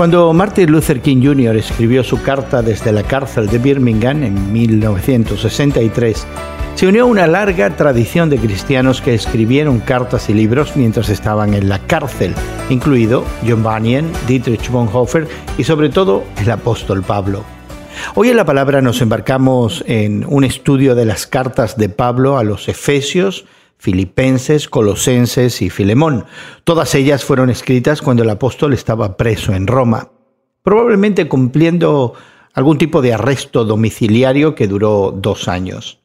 Cuando Martin Luther King Jr. escribió su carta desde la cárcel de Birmingham en 1963, se unió a una larga tradición de cristianos que escribieron cartas y libros mientras estaban en la cárcel, incluido John Bunyan, Dietrich Bonhoeffer y sobre todo el apóstol Pablo. Hoy en la palabra nos embarcamos en un estudio de las cartas de Pablo a los Efesios, Filipenses, Colosenses y Filemón. Todas ellas fueron escritas cuando el apóstol estaba preso en Roma, probablemente cumpliendo algún tipo de arresto domiciliario que duró dos años.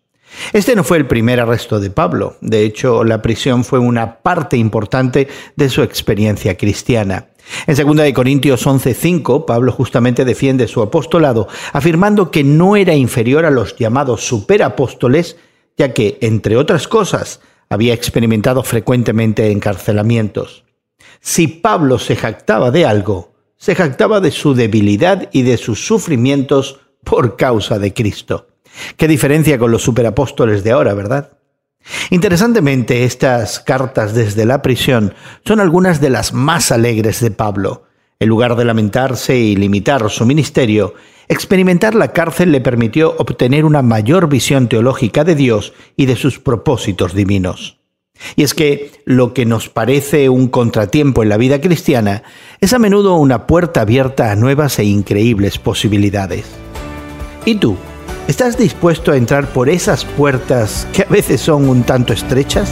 Este no fue el primer arresto de Pablo, de hecho la prisión fue una parte importante de su experiencia cristiana. En 2 Corintios 11:5, Pablo justamente defiende su apostolado, afirmando que no era inferior a los llamados superapóstoles, ya que, entre otras cosas, había experimentado frecuentemente encarcelamientos. Si Pablo se jactaba de algo, se jactaba de su debilidad y de sus sufrimientos por causa de Cristo. Qué diferencia con los superapóstoles de ahora, ¿verdad? Interesantemente, estas cartas desde la prisión son algunas de las más alegres de Pablo. En lugar de lamentarse y limitar su ministerio, experimentar la cárcel le permitió obtener una mayor visión teológica de Dios y de sus propósitos divinos. Y es que lo que nos parece un contratiempo en la vida cristiana es a menudo una puerta abierta a nuevas e increíbles posibilidades. ¿Y tú? ¿Estás dispuesto a entrar por esas puertas que a veces son un tanto estrechas?